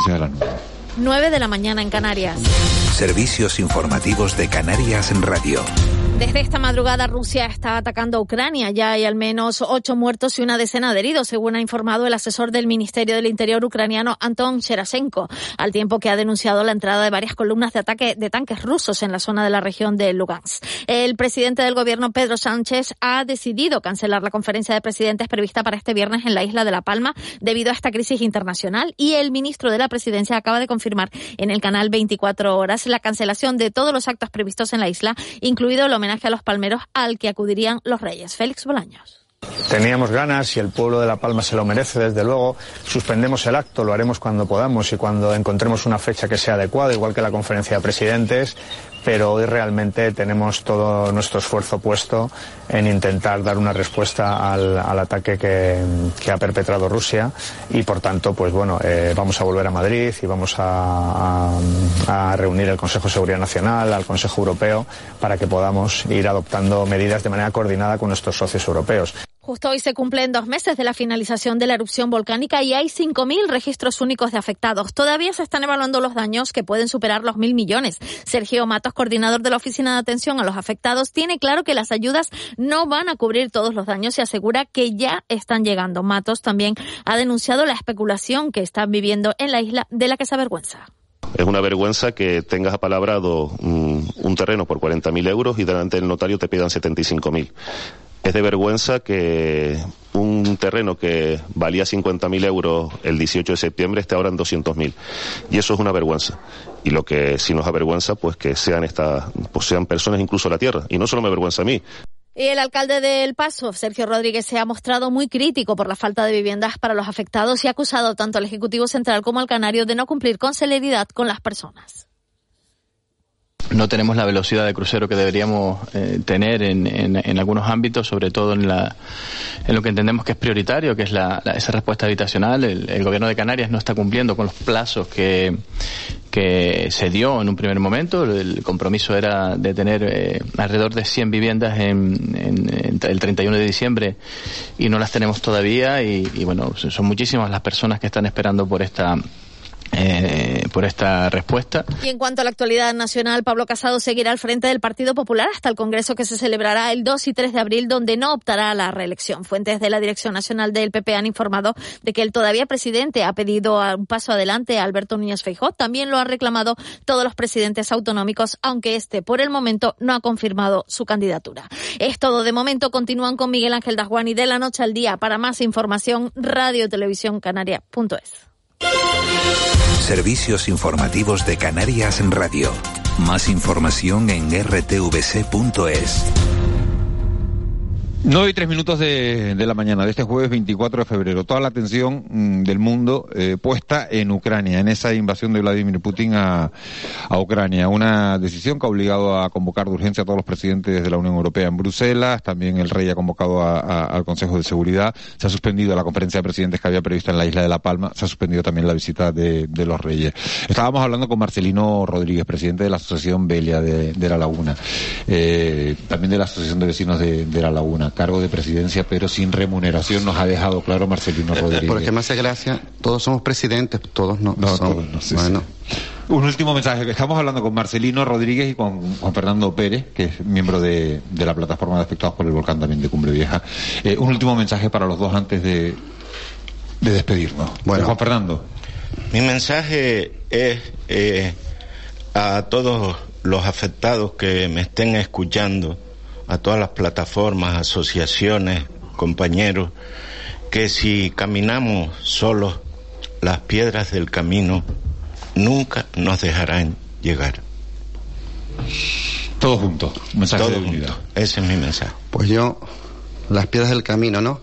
noticias de la nube. 9 de la mañana en Canarias. Servicios informativos de Canarias en Radio. Desde esta madrugada Rusia está atacando a Ucrania. Ya hay al menos ocho muertos y una decena de heridos, según ha informado el asesor del Ministerio del Interior ucraniano Anton Cherashenko, al tiempo que ha denunciado la entrada de varias columnas de ataque de tanques rusos en la zona de la región de Lugansk. El presidente del gobierno, Pedro Sánchez, ha decidido cancelar la conferencia de presidentes prevista para este viernes en la isla de La Palma debido a esta crisis internacional y el ministro de la presidencia acaba de confirmar en el canal 24 horas la cancelación de todos los actos previstos en la isla, incluido el homenaje a los palmeros al que acudirían los reyes. Félix Bolaños. Teníamos ganas y el pueblo de La Palma se lo merece, desde luego. Suspendemos el acto, lo haremos cuando podamos y cuando encontremos una fecha que sea adecuada, igual que la conferencia de presidentes, pero hoy realmente tenemos todo nuestro esfuerzo puesto en intentar dar una respuesta al, ataque que, ha perpetrado Rusia y por tanto, pues bueno, eh, vamos a volver a Madrid y vamos a, a, a reunir el Consejo de Seguridad Nacional, al Consejo Europeo, para que podamos ir adoptando medidas de manera coordinada con nuestros socios europeos. Justo hoy se cumplen dos meses de la finalización de la erupción volcánica y hay 5.000 registros únicos de afectados. Todavía se están evaluando los daños que pueden superar los mil millones. Sergio Matos, coordinador de la Oficina de Atención a los Afectados, tiene claro que las ayudas no van a cubrir todos los daños y asegura que ya están llegando. Matos también ha denunciado la especulación que están viviendo en la isla de la que se avergüenza. Es una vergüenza que tengas apalabrado un, un terreno por 40.000 euros y delante del notario te pidan 75.000. Es de vergüenza que un terreno que valía 50.000 euros el 18 de septiembre esté ahora en 200.000. Y eso es una vergüenza. Y lo que sí nos avergüenza, pues que sean estas, pues sean personas incluso la tierra. Y no solo me avergüenza a mí. Y el alcalde del Paso, Sergio Rodríguez, se ha mostrado muy crítico por la falta de viviendas para los afectados y ha acusado tanto al Ejecutivo Central como al Canario de no cumplir con celeridad con las personas no tenemos la velocidad de crucero que deberíamos eh, tener en, en, algunos ámbitos, sobre todo en, la, en lo que entendemos que es prioritario, que es la, la, esa respuesta habitacional. El, el, gobierno de Canarias no está cumpliendo con los plazos que, que se dio en un primer momento. El compromiso era de tener eh, alrededor de 100 viviendas en, en, el 31 de diciembre y no las tenemos todavía y, y bueno, son muchísimas las personas que están esperando por esta eh, por esta respuesta. Y en cuanto a la actualidad nacional, Pablo Casado seguirá al frente del Partido Popular hasta el Congreso que se celebrará el 2 y 3 de abril, donde no optará a la reelección. Fuentes de la Dirección Nacional del PP han informado de que el todavía presidente ha pedido un paso adelante a Alberto Núñez Feijóo. También lo han reclamado todos los presidentes autonómicos, aunque este por el momento no ha confirmado su candidatura. Es todo de momento. Continúan con Miguel Ángel Dasguani de la noche al día. Para más información, radio televisión canaria.es. Servicios informativos de Canarias en Radio. Más información en rtvc.es. 9 y 3 minutos de, de, la mañana de este jueves 24 de febrero. Toda la atención mmm, del mundo eh, puesta en Ucrania, en esa invasión de Vladimir Putin a, a, Ucrania. Una decisión que ha obligado a convocar de urgencia a todos los presidentes de la Unión Europea en Bruselas. También el rey ha convocado al Consejo de Seguridad. Se ha suspendido la conferencia de presidentes que había prevista en la isla de La Palma. Se ha suspendido también la visita de, de los reyes. Estábamos hablando con Marcelino Rodríguez, presidente de la Asociación Belia de, de La Laguna. Eh, también de la Asociación de Vecinos de La Laguna cargo de presidencia, pero sin remuneración, nos ha dejado claro Marcelino Rodríguez. Porque me hace gracia, todos somos presidentes, todos no. No, somos. todos no. Sí, bueno. Sí. Un último mensaje, que estamos hablando con Marcelino Rodríguez y con Juan Fernando Pérez, que es miembro de, de la plataforma de afectados por el volcán también de Cumbre Vieja. Eh, un último mensaje para los dos antes de, de despedirnos. Bueno, Juan Fernando. Mi mensaje es eh, a todos los afectados que me estén escuchando a todas las plataformas, asociaciones, compañeros, que si caminamos solos, las piedras del camino nunca nos dejarán llegar. Todos juntos, un mensaje Todo de unidad. Junto. Ese es mi mensaje. Pues yo, las piedras del camino, ¿no?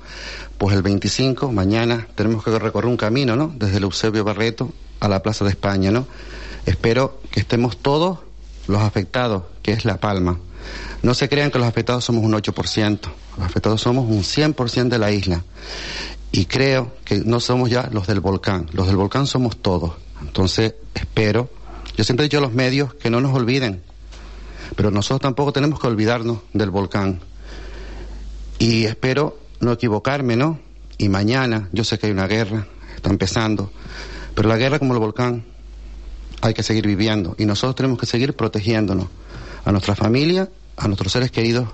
Pues el 25, mañana, tenemos que recorrer un camino, ¿no? Desde el Eusebio Barreto a la Plaza de España, ¿no? Espero que estemos todos los afectados, que es La Palma, no se crean que los afectados somos un 8%, los afectados somos un 100% de la isla. Y creo que no somos ya los del volcán, los del volcán somos todos. Entonces, espero, yo siempre he dicho a los medios que no nos olviden, pero nosotros tampoco tenemos que olvidarnos del volcán. Y espero no equivocarme, ¿no? Y mañana, yo sé que hay una guerra, está empezando, Pero la guerra como el volcán hay que seguir viviendo y nosotros tenemos que seguir protegiéndonos a nuestra familia, a nuestros seres queridos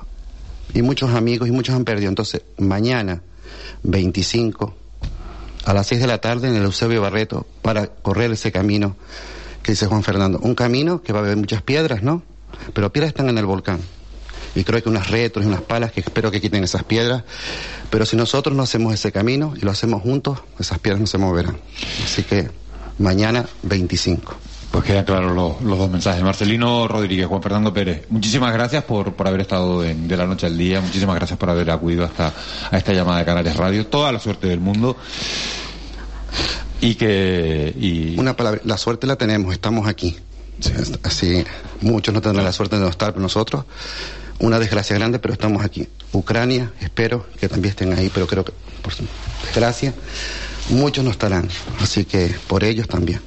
y muchos amigos y muchos han perdido. Entonces, mañana, 25, a las 6 de la tarde en el Eusebio Barreto, para correr ese camino que dice Juan Fernando. Un camino que va a haber muchas piedras, ¿no? Pero piedras están en el volcán. Y creo que unas retros y unas palas que espero que quiten esas piedras. Pero si nosotros no hacemos ese camino y lo hacemos juntos, esas piedras no se moverán. Así que mañana 25. Pues quedan claros los, dos mensajes. Marcelino Rodríguez, Juan Fernando Pérez, muchísimas gracias por, por haber estado en, de la noche al día, muchísimas gracias por haber acudido hasta a esta llamada de Canales Radio. Toda la suerte del mundo. Y que. Y... Una palabra, la suerte la tenemos, estamos aquí. Así, muchos no tendrán la suerte de no estar con nosotros. Una desgracia grande, pero estamos aquí. Ucrania, espero que también estén ahí, pero creo que, por desgracia, muchos no estarán. Así que por ellos también.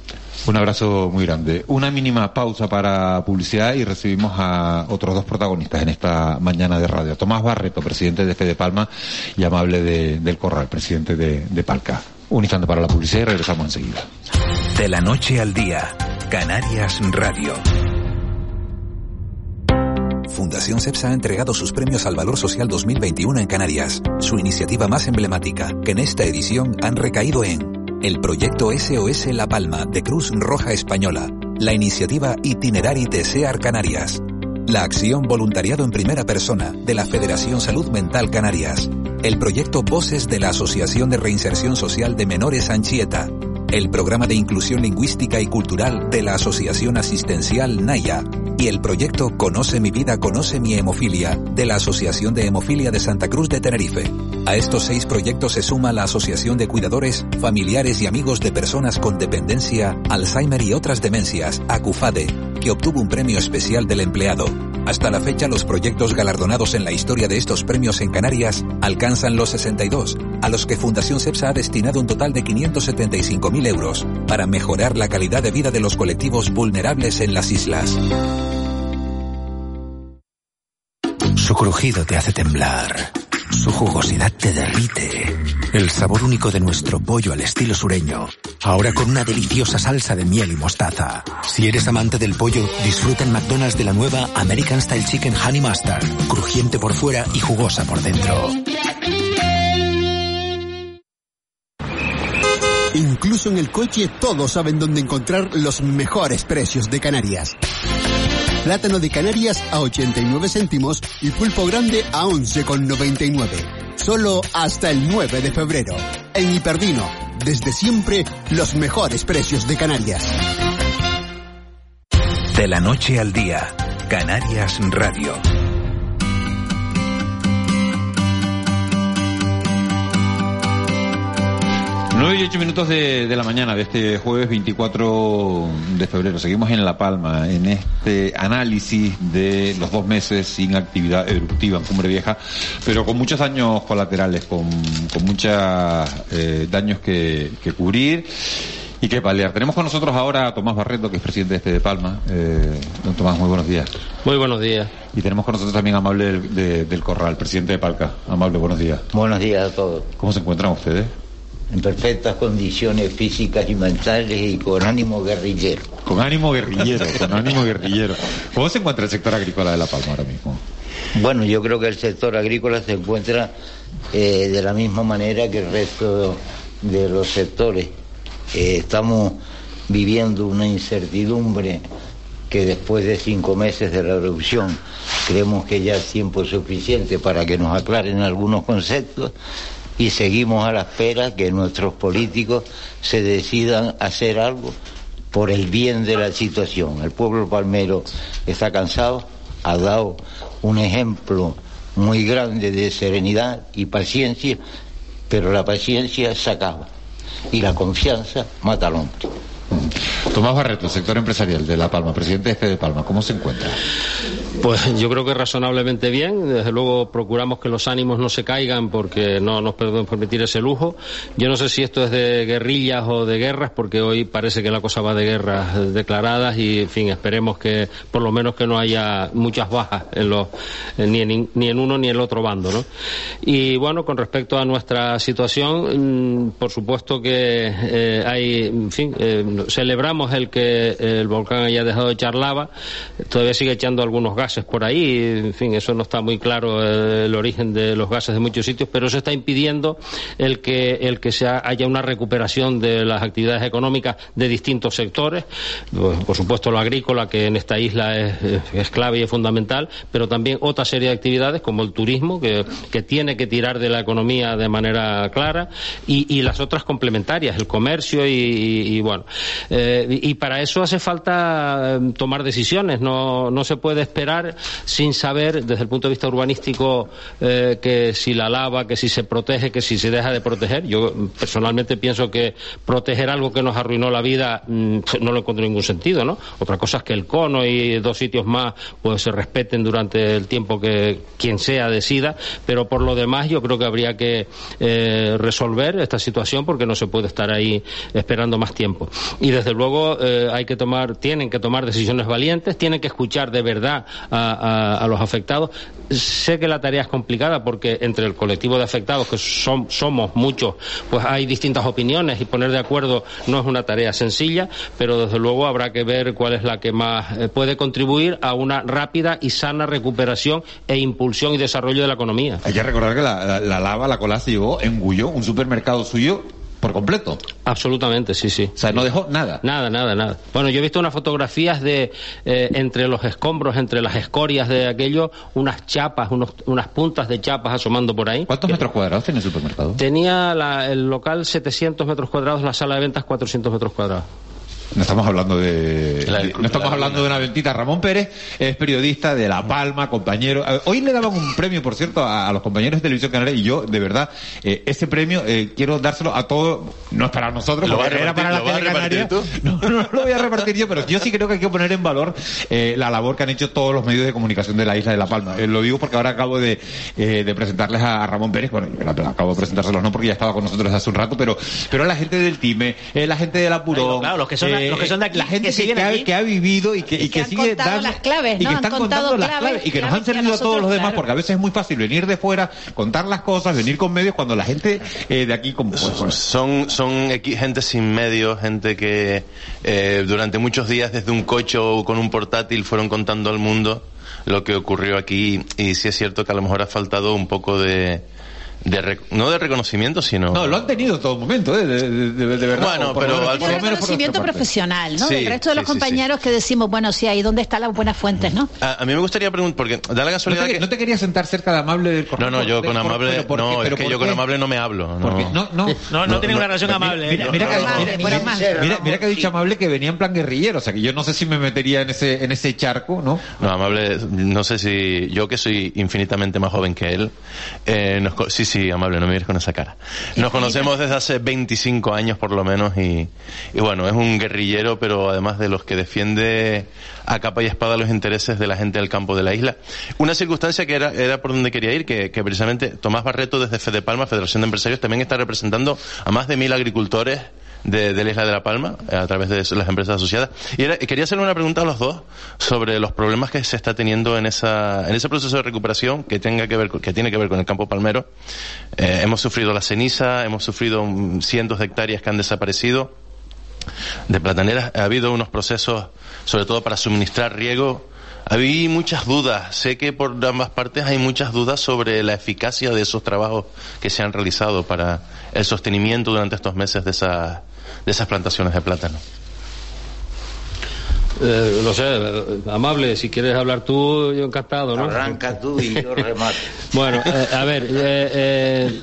Un abrazo muy grande. Una mínima pausa para publicidad y recibimos a otros dos protagonistas en esta mañana de radio. Tomás Barreto, presidente de Fede Palma y amable del Corral, presidente de, de Palca. Un instante para la publicidad y regresamos enseguida. De la noche al día, Canarias Radio. Fundación CEPSA ha entregado sus premios al Valor Social 2021 en Canarias, su iniciativa más emblemática, que en esta edición han recaído en el proyecto SOS La Palma de Cruz Roja Española, la iniciativa Itinerari SEAR Canarias, la acción Voluntariado en Primera Persona de la Federación Salud Mental Canarias, el proyecto Voces de la Asociación de Reinserción Social de Menores Anchieta, el programa de inclusión lingüística y cultural de la Asociación Asistencial Naya y el proyecto Conoce mi vida, conoce mi hemofilia de la Asociación de Hemofilia de Santa Cruz de Tenerife. A estos seis proyectos se suma la Asociación de Cuidadores, Familiares y Amigos de Personas con Dependencia, Alzheimer y otras demencias, ACUFADE, que obtuvo un premio especial del empleado. Hasta la fecha, los proyectos galardonados en la historia de estos premios en Canarias alcanzan los 62, a los que Fundación CEPSA ha destinado un total de 575.000 euros para mejorar la calidad de vida de los colectivos vulnerables en las islas. Su crujido te hace temblar. Su jugosidad te derrite. El sabor único de nuestro pollo al estilo sureño. Ahora con una deliciosa salsa de miel y mostaza. Si eres amante del pollo, disfruta en McDonald's de la nueva American Style Chicken Honey Mustard. Crujiente por fuera y jugosa por dentro. Incluso en el coche todos saben dónde encontrar los mejores precios de Canarias. Plátano de Canarias a 89 céntimos y pulpo grande a 11,99. Solo hasta el 9 de febrero. En Hiperdino, desde siempre, los mejores precios de Canarias. De la noche al día, Canarias Radio. 9 y 8 minutos de, la mañana de este jueves 24 de febrero. Seguimos en La Palma, en este análisis de los dos meses sin actividad eruptiva en Cumbre Vieja, pero con muchos daños colaterales, con, con muchos eh, daños que, cubrir y que paliar. Tenemos con nosotros ahora a Tomás Barreto, que es presidente de este de Palma. Eh, don Tomás, muy buenos días. Muy buenos días. Y tenemos con nosotros también a Amable del, del Corral, presidente de Palca. Amable, buenos días. Buenos días a todos. ¿Cómo se encuentran ustedes? En perfectas condiciones físicas y mentales y con ánimo guerrillero. Con ánimo guerrillero, con ánimo guerrillero. ¿Cómo se encuentra el sector agrícola de La Palma ahora mismo? Bueno, yo creo que el sector agrícola se encuentra eh, de la misma manera que el resto de los sectores. Eh, estamos viviendo una incertidumbre que después de cinco meses de la reducción creemos que ya es tiempo suficiente para que nos aclaren algunos conceptos y seguimos a la espera que nuestros políticos se decidan hacer algo por el bien de la situación. El pueblo palmero está cansado, ha dado un ejemplo muy grande de serenidad y paciencia, pero la paciencia se acaba y la confianza mata al hombre. Tomás Barreto, sector empresarial de La Palma, presidente de Fede Palma, ¿cómo se encuentra? Pues yo creo que razonablemente bien. Desde luego procuramos que los ánimos no se caigan porque no nos podemos permitir ese lujo. Yo no sé si esto es de guerrillas o de guerras, porque hoy parece que la cosa va de guerras declaradas y, en fin, esperemos que por lo menos que no haya muchas bajas en los, ni, en, ni en uno ni en el otro bando. ¿no? Y bueno, con respecto a nuestra situación, mm, por supuesto que eh, hay, en fin, eh, celebramos el que el volcán haya dejado de echar lava, todavía sigue echando algunos gases por ahí, en fin, eso no está muy claro eh, el origen de los gases de muchos sitios, pero eso está impidiendo el que, el que sea, haya una recuperación de las actividades económicas de distintos sectores, pues, por supuesto lo agrícola, que en esta isla es, clave y es fundamental, pero también otra serie de actividades como el turismo, que, tiene que tirar de la economía de manera clara, y, las otras complementarias, el comercio y, bueno. Eh, y para eso hace falta eh, tomar decisiones, no, no se puede esperar sin saber, desde el punto de vista urbanístico, eh, que si la lava, que si se protege, que si se deja de proteger. Yo personalmente pienso que proteger algo que nos arruinó la vida mm, no lo encuentro ningún sentido, ¿no? Otra cosa es que el cono y dos sitios más pues se respeten durante el tiempo que quien sea decida, pero por lo demás yo creo que habría que eh, resolver esta situación porque no se puede estar ahí esperando más tiempo. Y desde luego eh, hay que tomar, tienen que tomar decisiones valientes, tienen que escuchar de verdad a, los afectados. Sé que la tarea es complicada porque entre el colectivo de afectados, que son, somos muchos, pues hay distintas opiniones y poner de acuerdo no es una tarea sencilla, pero desde luego habrá que ver cuál es la que más eh, puede contribuir a una rápida y sana recuperación e impulsión y desarrollo de la economía. Hay que recordar que la, lava, la cola se llevó, engulló un supermercado suyo por completo. Absolutamente, sí, sí. O sea, no dejó nada. Nada, nada, nada. Bueno, yo he visto unas fotografías de eh, entre los escombros, entre las escorias de aquello, unas chapas, unos, unas puntas de chapas asomando por ahí. ¿Cuántos metros cuadrados tenía el supermercado? Tenía el local 700 metros cuadrados, la sala de ventas 400 metros cuadrados. No estamos hablando de, no estamos hablando de una ventita. Ramón Pérez es periodista de La Palma, compañero. Hoy le daban un premio, por cierto, a, los compañeros de Televisión Canaria y yo, de verdad, eh, ese premio eh, quiero dárselo a todos, no es para nosotros, era para la tele Canaria. No, no, lo voy a repartir yo, pero yo sí creo que hay que poner en valor eh, la labor que han hecho todos los medios de comunicación de la isla de La Palma. lo digo porque ahora acabo de, de presentarles a, Ramón Pérez, bueno, acabo de presentárselos no porque ya estaba con nosotros hace un rato, pero, pero la gente del Time, la gente de la Purón, claro, los que son los que son de aquí, la gente que, ha, vivido y que, y que, sigue dando las claves, y que están contando las claves y que nos han servido a, todos los demás porque a veces es muy fácil venir de fuera, contar las cosas, venir con medios cuando la gente eh, de aquí como, pues, son son gente sin medios, gente que eh, durante muchos días desde un coche o con un portátil fueron contando al mundo lo que ocurrió aquí. Y sí es cierto que a lo mejor ha faltado un poco de no de reconocimiento, sino... No, lo han tenido en todo momento, ¿eh? de, verdad. Bueno, pero al reconocimiento profesional, ¿no? el resto de los compañeros que decimos, bueno, sí, ahí donde están las buenas fuentes, ¿no? A, mí me gustaría preguntar, porque da la casualidad no te, que... No te quería sentar cerca de Amable del No, no, yo con Amable... no, es que yo con Amable no me hablo. No, no, no, no, no, tiene una relación amable. Mira, mira, que ha dicho Amable que venía en plan guerrillero, o sea que yo no sé si me metería en ese, en ese charco, ¿no? No, Amable, no sé si... Yo que soy infinitamente más joven que él, eh, sí, sí, Amable, no me con esa cara. Nos conocemos desde hace 25 años por lo menos y, bueno, es un guerrillero, pero además de los que defiende a capa y espada los intereses de la gente del campo de la isla. Una circunstancia que era, era por donde quería ir, que, precisamente Tomás Barreto desde Fede Palma, Federación de Empresarios, también está representando a más de mil agricultores de, la isla de La Palma a través de las empresas asociadas. Y quería hacerle una pregunta a los dos sobre los problemas que se está teniendo en esa en ese proceso de recuperación que tenga que ver que tiene que ver con el campo palmero. Eh, hemos sufrido la ceniza, hemos sufrido cientos de hectáreas que han desaparecido de plataneras. Ha habido unos procesos, sobre todo para suministrar riego. Había muchas dudas. Sé que por ambas partes hay muchas dudas sobre la eficacia de esos trabajos que se han realizado para el sostenimiento durante estos meses de, de esas plantaciones de plátano. Eh, no sé, eh, amable, si quieres hablar tú, yo encantado, ¿no? Arranca tú y yo remato. bueno, eh, a ver,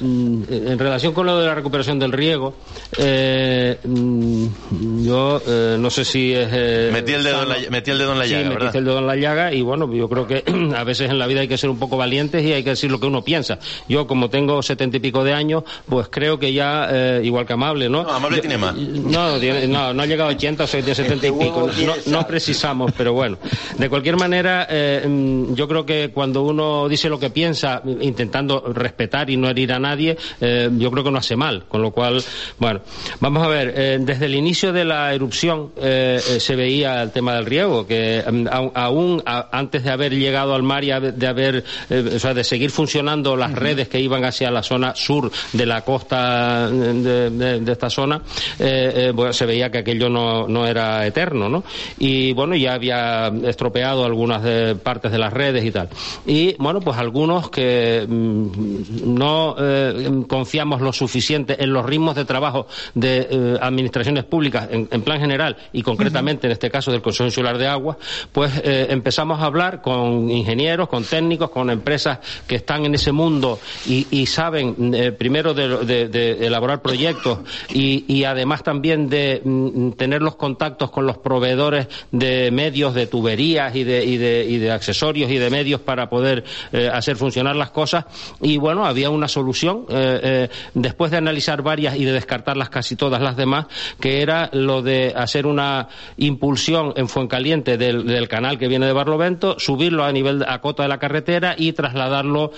mm, en relación con lo de la recuperación del riego, mm, yo no sé si es... metí, el dedo en la, metí el dedo en la llaga, sí, metí el dedo en la llaga y bueno, yo creo que a veces en la vida hay que ser un poco valientes y hay que decir lo que uno piensa. Yo, como tengo setenta y pico de años, pues creo que ya, igual que Amable, ¿no? No, Amable tiene más. No, no, no, ha llegado a 80, o sea, tiene 70 y pico. no precisamos, pero bueno. De cualquier manera, eh, mm, yo creo que cuando uno dice lo que piensa, intentando respetar y no herir a nadie, eh, yo creo que no hace mal. Con lo cual, bueno, vamos a ver, eh, desde el inicio de la erupción se veía el tema del riego, que mm, aún antes de haber llegado al mar y de haber, o sea, de seguir funcionando las redes que iban hacia la zona sur de la costa de, esta zona, se veía que aquello no, no era eterno, ¿no? y bueno, ya había estropeado algunas partes de las redes y tal. Y bueno, pues algunos que mm, no eh, confiamos lo suficiente en los ritmos de trabajo de eh, administraciones públicas en, plan general y concretamente en este caso del Consejo Insular de Agua, pues eh, empezamos a hablar con ingenieros, con técnicos, con empresas que están en ese mundo y, saben primero de, elaborar proyectos y, y además también de mm, tener los contactos con los proveedores de medios, de tuberías y de, y de, y de accesorios y de medios para poder eh, hacer funcionar las cosas. Y bueno, había una solución, eh, eh, después de analizar varias y de descartarlas casi todas las demás, que era lo de hacer una impulsión en Fuencaliente del, del canal que viene de Barlovento, subirlo a nivel a cota de la carretera y trasladarlo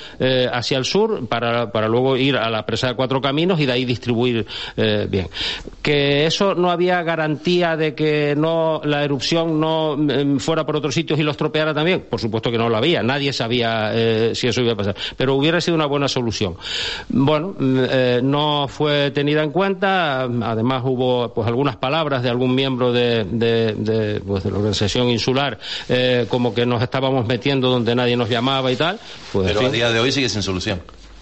hacia el sur para, para, luego ir a la presa de Cuatro Caminos y de ahí distribuir bien. Que eso no había garantía de que no la erupción no em, fuera por otros sitios y los tropeara también? Por supuesto que no lo había, nadie sabía eh, si eso iba a pasar, pero hubiera sido una buena solución. Bueno, mm, eh, no fue tenida en cuenta, además hubo pues algunas palabras de algún miembro de, de, pues, de la organización insular, eh, como que nos estábamos metiendo donde nadie nos llamaba y tal. Pues, pero a día de hoy sigue sin solución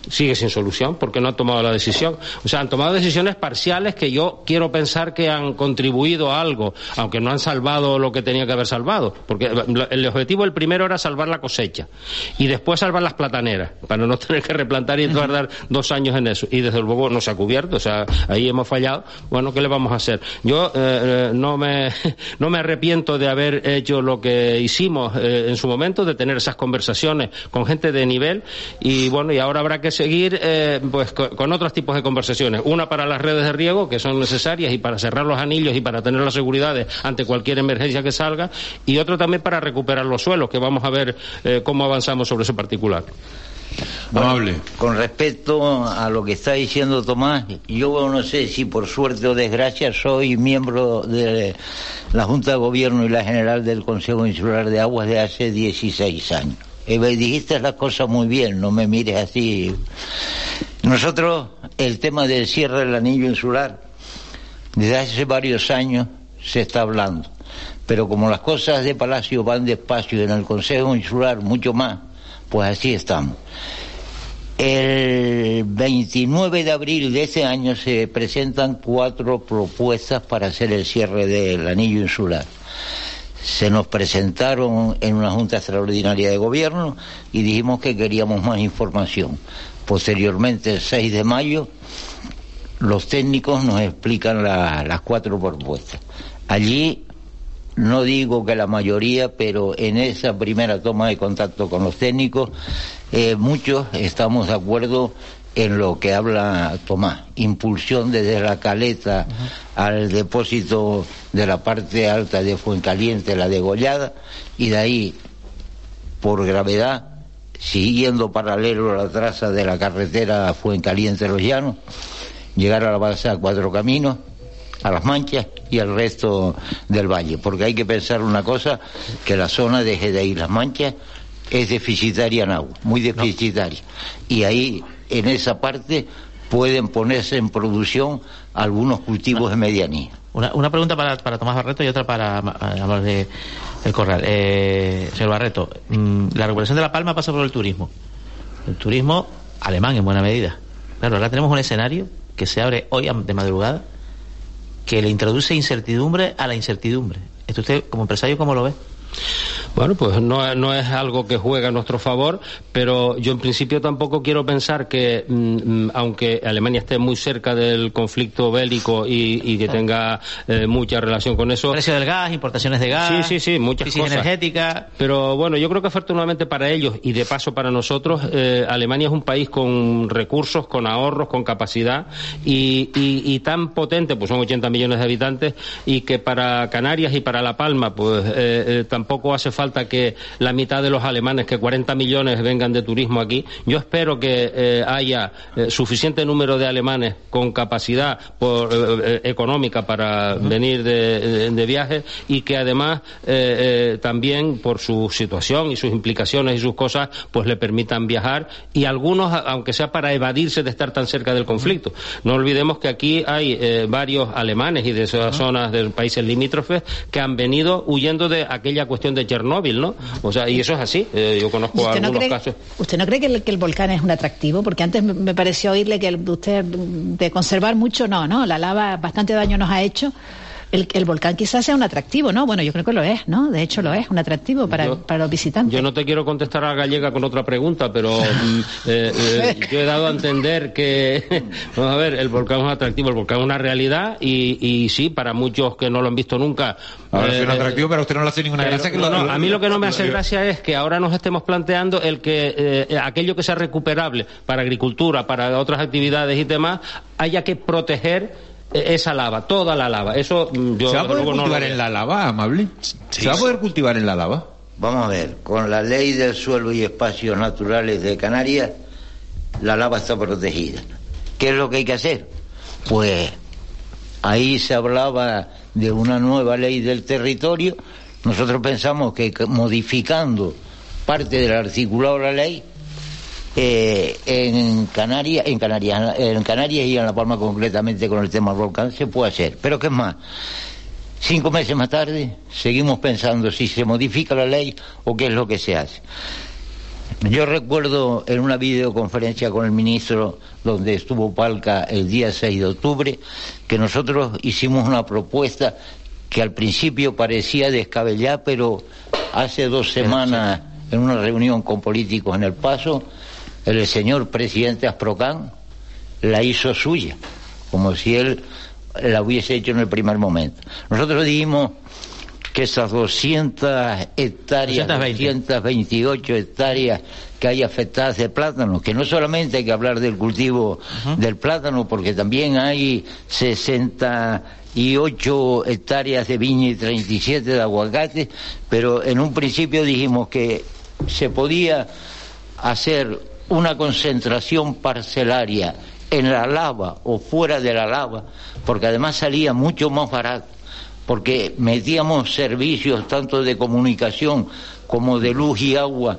sigue sin solución porque no han tomado la decisión. O sea, han tomado decisiones parciales que yo quiero pensar que han contribuido a algo, aunque no han salvado lo que tenía que haber salvado. Porque el objetivo, el primero, era salvar la cosecha y después salvar las plataneras, para no tener que replantar y tardar dos años en eso. Y desde luego no se ha cubierto, o sea, ahí hemos fallado. Bueno, ¿qué le vamos a hacer? Yo eh, eh, no, me, no me arrepiento de haber hecho lo que hicimos eh, en su momento, de tener esas conversaciones con gente de nivel y bueno, y ahora habrá que seguir eh, pues con, otros tipos de conversaciones. Una para las redes de riego, que son necesarias, y para cerrar los anillos y para tener las seguridades ante cualquier emergencia que salga, y otro también para recuperar los suelos, que vamos a ver eh, cómo avanzamos sobre ese particular. con respecto a lo que está diciendo Tomás, yo no sé si por suerte o desgracia soy miembro de la Junta de Gobierno y la General del Consejo Insular de Aguas de hace 16 años. Y dijiste las cosas muy bien, no me mires así. Nosotros, el tema del cierre del anillo insular, desde hace varios años se está hablando. Pero como las cosas de Palacio van despacio en el Consejo Insular mucho más, pues así estamos. El 29 de abril de ese año se presentan cuatro propuestas para hacer el cierre del anillo insular se nos presentaron en una junta extraordinaria de gobierno y dijimos que queríamos más información. Posteriormente, el 6 de mayo, los técnicos nos explican las cuatro propuestas. Allí no digo que la mayoría, pero en esa primera toma de contacto con los técnicos, eh, muchos estamos de acuerdo en lo que habla Tomás, impulsión desde la caleta al depósito de la parte alta de Fuencaliente, la degollada, y de ahí, por gravedad, siguiendo paralelo a la traza de la carretera Fuencaliente-Los Llanos, llegar a la base a Cuatro Caminos, a las manchas y al resto del valle, porque hay que pensar una cosa, que la zona de ir las manchas es deficitaria en agua, muy deficitaria. Y ahí en esa parte pueden ponerse en producción algunos cultivos de medianía. Una, pregunta para, para, Tomás Barreto y otra para hablar de el corral. Eh, señor Barreto, mm, la recuperación de La Palma pasa por el turismo. El turismo alemán en buena medida. Claro, ahora tenemos un escenario que se abre hoy de madrugada que le introduce incertidumbre a la incertidumbre. ¿Esto usted, como empresario, cómo lo ve? Bueno, pues no, no, es algo que juega a nuestro favor, pero yo en principio tampoco quiero pensar que, mm, aunque Alemania esté muy cerca del conflicto bélico y, que tenga eh, mucha relación con eso. Precio del gas, importaciones de gas. Sí, sí, sí, muchas crisis cosas. energética. Pero bueno, yo creo que afortunadamente para ellos y de paso para nosotros, eh, Alemania es un país con recursos, con ahorros, con capacidad y, y, tan potente, pues son 80 millones de habitantes, y que para Canarias y para La Palma, pues eh, tampoco hace falta que la mitad de los alemanes, que 40 millones vengan de turismo aquí. Yo espero que eh, haya eh, suficiente número de alemanes con capacidad por, eh, económica para venir de, de, viaje y que además también por su situación y sus implicaciones y sus cosas, pues le permitan viajar y algunos, aunque sea para evadirse de estar tan cerca del conflicto. No olvidemos que aquí hay varios alemanes y de esas zonas de países limítrofes que han venido huyendo de aquella cuestión de Chernóbil, ¿no? O sea, y eso es así. Eh, yo conozco algunos casos. ¿Usted no cree que el, que el, volcán es un atractivo? Porque antes me pareció oírle que usted de conservar mucho, no, ¿no? La lava bastante daño nos ha hecho el, el, volcán quizás sea un atractivo, ¿no? Bueno, yo creo que lo es, ¿no? De hecho lo es, un atractivo para, para los visitantes. Yo no te quiero contestar a Gallega con otra pregunta, pero mm, eh, eh, yo he dado a entender que, vamos a ver, el volcán es un atractivo, el volcán es una realidad y, y sí, para muchos que no lo han visto nunca. Ahora es un eh, atractivo, pero a usted no le hace ninguna gracia que no, no, a mí lo que no me hace gracia es que ahora nos estemos planteando el que aquello que sea recuperable para agricultura, para otras actividades y demás, haya que proteger esa lava, toda la lava. Eso mm, yo ¿Se va a poder cultivar en la lava, amable? ¿Se va a poder cultivar en la lava? Vamos a ver, con la ley del suelo y espacios naturales de Canarias, la lava está protegida. ¿Qué es lo que hay que hacer? Pues ahí se hablaba de una nueva ley del territorio. Nosotros pensamos que modificando parte del articulado de la ley, eh, en Canarias, en Canarias, en Canarias y en La Palma concretamente con el tema del volcán se puede hacer. Pero ¿qué es más? Cinco meses más tarde seguimos pensando si se modifica la ley o qué es lo que se hace. Yo recuerdo en una videoconferencia con el ministro donde estuvo Palca el día 6 de octubre que nosotros hicimos una propuesta que al principio parecía descabellada, pero hace dos semanas en una reunión con políticos en El Paso el señor presidente Asprocan la hizo suya, como si él la hubiese hecho en el primer momento. Nosotros dijimos que esas 200 hectáreas, 228 hectáreas que hay afectadas de plátano, que no solamente hay que hablar del cultivo del plátano, porque también hay 68 hectáreas de viña y 37 de aguacate, pero en un principio dijimos que se podía hacer una concentración parcelaria en la lava o fuera de la lava, porque además salía mucho más barato, porque metíamos servicios tanto de comunicación como de luz y agua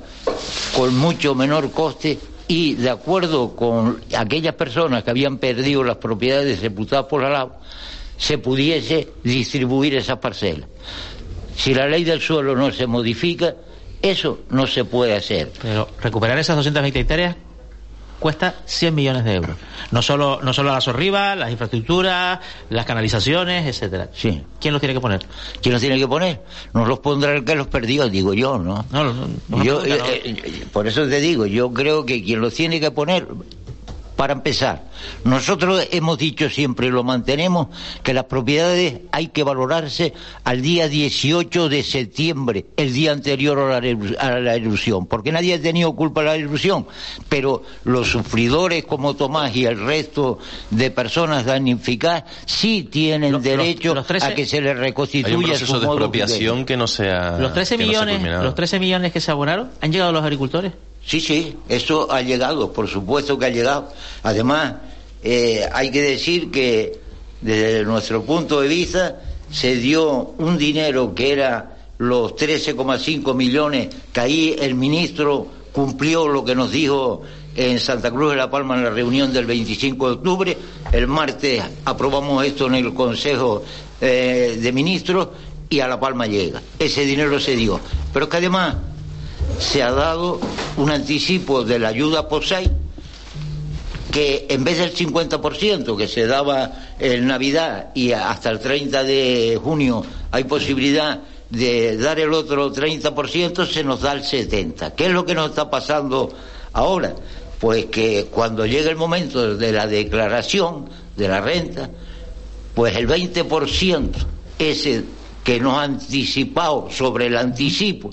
con mucho menor coste y de acuerdo con aquellas personas que habían perdido las propiedades sepultadas por la lava, se pudiese distribuir esas parcelas. Si la ley del suelo no se modifica, eso no se puede hacer. Pero recuperar esas 220 hectáreas cuesta 100 millones de euros. No solo, no solo las arriba, las infraestructuras, las canalizaciones, etcétera. Sí. ¿Quién los tiene que poner? ¿Quién los tiene que poner? No los pondrá el que los perdió, digo yo, ¿no? No, no, no, yo, eh, eh, por eso te digo, yo creo que quien los tiene que poner para empezar, nosotros hemos dicho siempre y lo mantenemos que las propiedades hay que valorarse al día 18 de septiembre, el día anterior a la, erupción, porque nadie ha tenido culpa de la erupción, pero los sufridores como Tomás y el resto de personas damnificadas sí tienen derecho a que se les reconstituya Hay un proceso de expropiación que no sea los 13 millones, los 13 millones que se abonaron han llegado a los agricultores. Sí, sí, eso ha llegado, por supuesto que ha llegado. Además, eh, hay que decir que desde nuestro punto de vista se dio un dinero que era los 13,5 millones, que ahí el ministro cumplió lo que nos dijo en Santa Cruz de la Palma en la reunión del 25 de octubre. El martes aprobamos esto en el Consejo eh, de Ministros y a La Palma llega. Ese dinero se dio. Pero que además se ha dado un anticipo de la ayuda POSAI que en vez del 50% que se daba en Navidad y hasta el 30 de junio hay posibilidad de dar el otro 30%, se nos da el 70%. ¿Qué es lo que nos está pasando ahora? Pues que cuando llega el momento de la declaración de la renta, pues el 20% ese que nos ha anticipado sobre el anticipo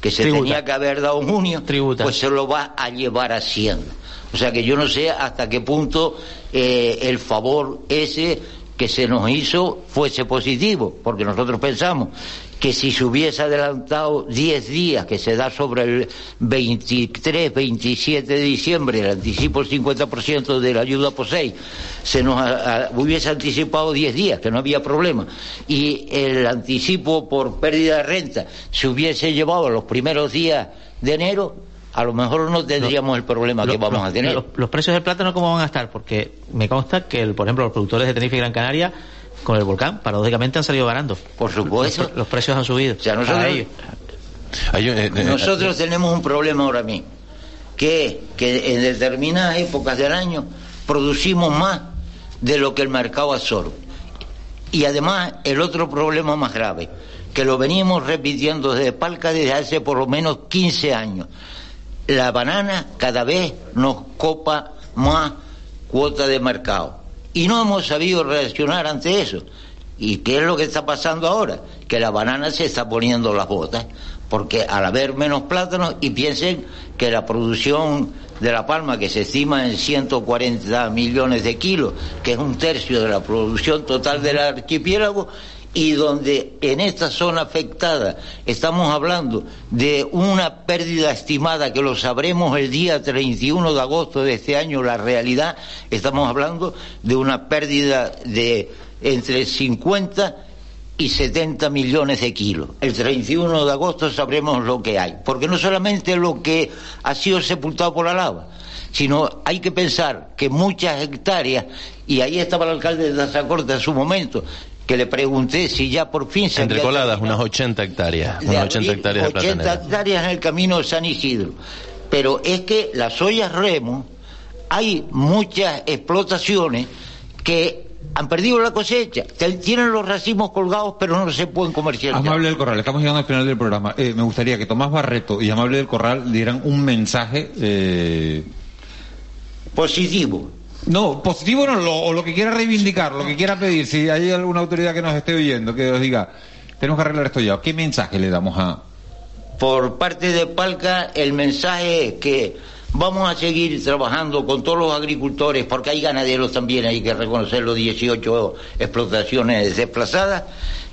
que se tenía que haber dado en junio, pues se lo va a llevar Hacienda. O sea que yo no sé hasta qué punto eh, el favor ese que se nos hizo fuese positivo, porque nosotros pensamos que si se hubiese adelantado 10 días, que se da sobre el 23, 27 de diciembre, el anticipo el 50% de la ayuda por 6, se nos hubiese anticipado 10 días, que no había problema, y el anticipo por pérdida de renta se hubiese llevado los primeros días de enero, a lo mejor no tendríamos el problema que vamos a tener. Los, precios del plátano, ¿cómo van a estar? Porque me consta que, por ejemplo, los productores de Tenerife y Gran Canaria con el volcán, paradójicamente han salido ganando. Por supuesto. Los, precios han subido. nosotros, eh, eh, nosotros tenemos un problema ahora mismo, que que en determinadas épocas del año producimos más de lo que el mercado absorbe. Y además, el otro problema más grave, que lo venimos repitiendo desde Palca desde hace por lo menos 15 años. La banana cada vez nos copa más cuota de mercado y no hemos sabido reaccionar ante eso. ¿Y qué es lo que está pasando ahora? Que la banana se está poniendo las botas, porque al haber menos plátanos, y piensen que la producción de La Palma, que se estima en 140 millones de kilos, que es un tercio de la producción total del archipiélago, y donde en esta zona afectada estamos hablando de una pérdida estimada que lo sabremos el día 31 de agosto de este año, la realidad, estamos hablando de una pérdida de entre 50 y 70 millones de kilos. El 31 de agosto sabremos lo que hay, porque no solamente lo que ha sido sepultado por la lava, sino hay que pensar que muchas hectáreas, y ahí estaba el alcalde de Tazacorte en su momento, que le pregunté si ya por fin se Entre coladas, unas 80 hectáreas. Unas 80 hectáreas 80 hectáreas en el camino de San Isidro. Pero es que las ollas remo, hay muchas explotaciones que han perdido la cosecha, tienen los racimos colgados pero no se pueden comercializar. Amable del Corral, estamos llegando al final del programa. Eh, me gustaría que Tomás Barreto y Amable del Corral dieran un mensaje eh... positivo no, positivo no, lo, o lo que quiera reivindicar, lo que quiera pedir, si hay alguna autoridad que nos esté oyendo, que os diga, tenemos que arreglar esto ya, ¿qué mensaje le damos a...? Por parte de Palca, el mensaje es que vamos a seguir trabajando con todos los agricultores, porque hay ganaderos también, hay que reconocer los 18 explotaciones desplazadas,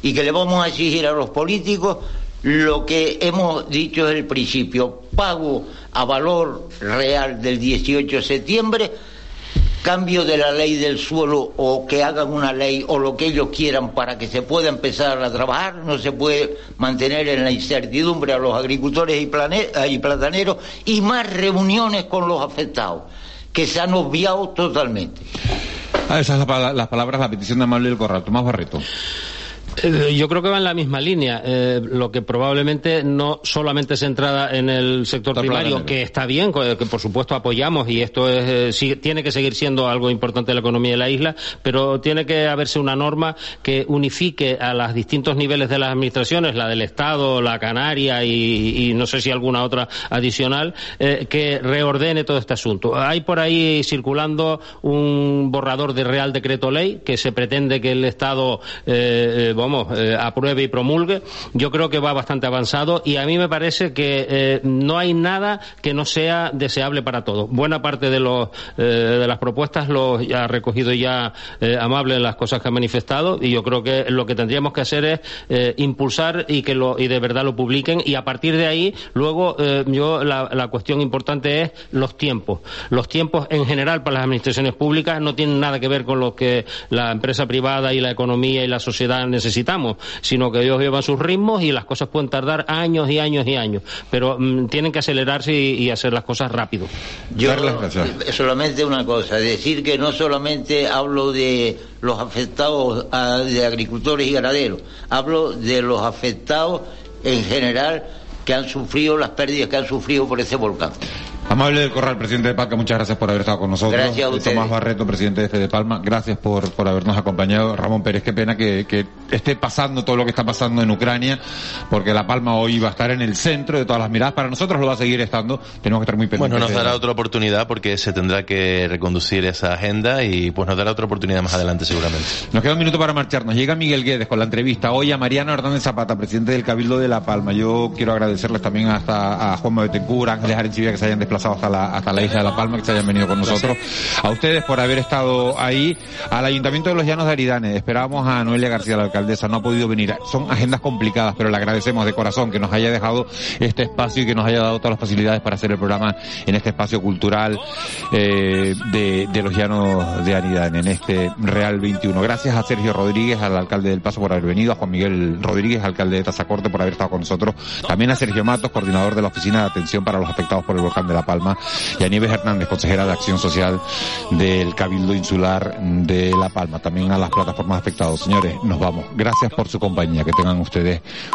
y que le vamos a exigir a los políticos lo que hemos dicho desde el principio, pago a valor real del 18 de septiembre, cambio de la ley del suelo o que hagan una ley o lo que ellos quieran para que se pueda empezar a trabajar, no se puede mantener en la incertidumbre a los agricultores y, y plataneros y más reuniones con los afectados, que se han obviado totalmente. Ah, esas son las palabras, la petición de Amable del Corral. Tomás Barreto. Eh, yo creo que va en la misma línea, eh, lo que probablemente no solamente centrada en el sector primario, que está bien, que por supuesto apoyamos y esto es, eh, tiene que seguir siendo algo importante de la economía de la isla, pero tiene que haberse una norma que unifique a los distintos niveles de las administraciones, la del Estado, la Canaria y, no sé si alguna otra adicional, que reordene todo este asunto. Hay por ahí circulando un borrador de Real Decreto Ley que se pretende que el Estado vamos, eh, apruebe y promulgue, yo creo que va bastante avanzado y a mí me parece que eh, no hay nada que no sea deseable para todos. Buena parte de, los, eh, de las propuestas lo ha recogido ya Amable las cosas que ha manifestado y yo creo que lo que tendríamos que hacer es impulsar y que lo, y de verdad lo publiquen y a partir de ahí luego yo la, la cuestión importante es los tiempos. Los tiempos en general para las administraciones públicas no tienen nada que ver con lo que la empresa privada y la economía y la sociedad necesitan necesitamos, sino que ellos llevan sus ritmos y las cosas pueden tardar años y años y años, pero mm, tienen que acelerarse y, hacer las cosas rápido. Yo solamente una cosa, decir que no solamente hablo de los afectados de agricultores y ganaderos, hablo de los afectados en general que han sufrido las pérdidas que han sufrido por ese volcán. Amable del Corral, presidente de Palma, muchas gracias por haber estado con nosotros. Gracias a ustedes. Tomás Barreto, presidente de Fede Palma, gracias por, por habernos acompañado. Ramón Pérez, qué pena que, que esté pasando todo lo que está pasando en Ucrania, porque La Palma hoy va a estar en el centro de todas las miradas. Para nosotros lo va a seguir estando. Tenemos que estar muy pendientes. Bueno, nos dará otra oportunidad porque se tendrá que reconducir esa agenda y pues nos dará otra oportunidad más adelante seguramente. Nos queda un minuto para marcharnos. Llega Miguel Guedes con la entrevista hoy a Mariano Hernández Zapata, presidente del Cabildo de La Palma. Yo quiero agradecerles también hasta a Juan Betancourt, a Ángeles Arencibia que se hayan desplazado hasta la, hasta la isla de La Palma, que se hayan venido con nosotros. A ustedes por haber estado ahí. Al Ayuntamiento de los Llanos de Aridane. Esperábamos a Noelia García, la alcaldesa. No ha podido venir. Son agendas complicadas, pero le agradecemos de corazón que nos haya dejado este espacio y que nos haya dado todas las facilidades para hacer el programa en este espacio cultural eh, de, de los Llanos de Aridane, en este Real 21. Gracias a Sergio Rodríguez, al alcalde del Paso por haber venido, a Juan Miguel Rodríguez, alcalde de Tazacorte por haber estado con nosotros, también a Sergio Matos, coordinador de la Oficina de Atención para los Afectados por el Volcán de La Palma, y a Nieves Hernández, consejera de Acción Social del Cabildo Insular de La Palma, también a las plataformas afectadas. Señores, nos vamos. Gracias por su compañía. Que tengan ustedes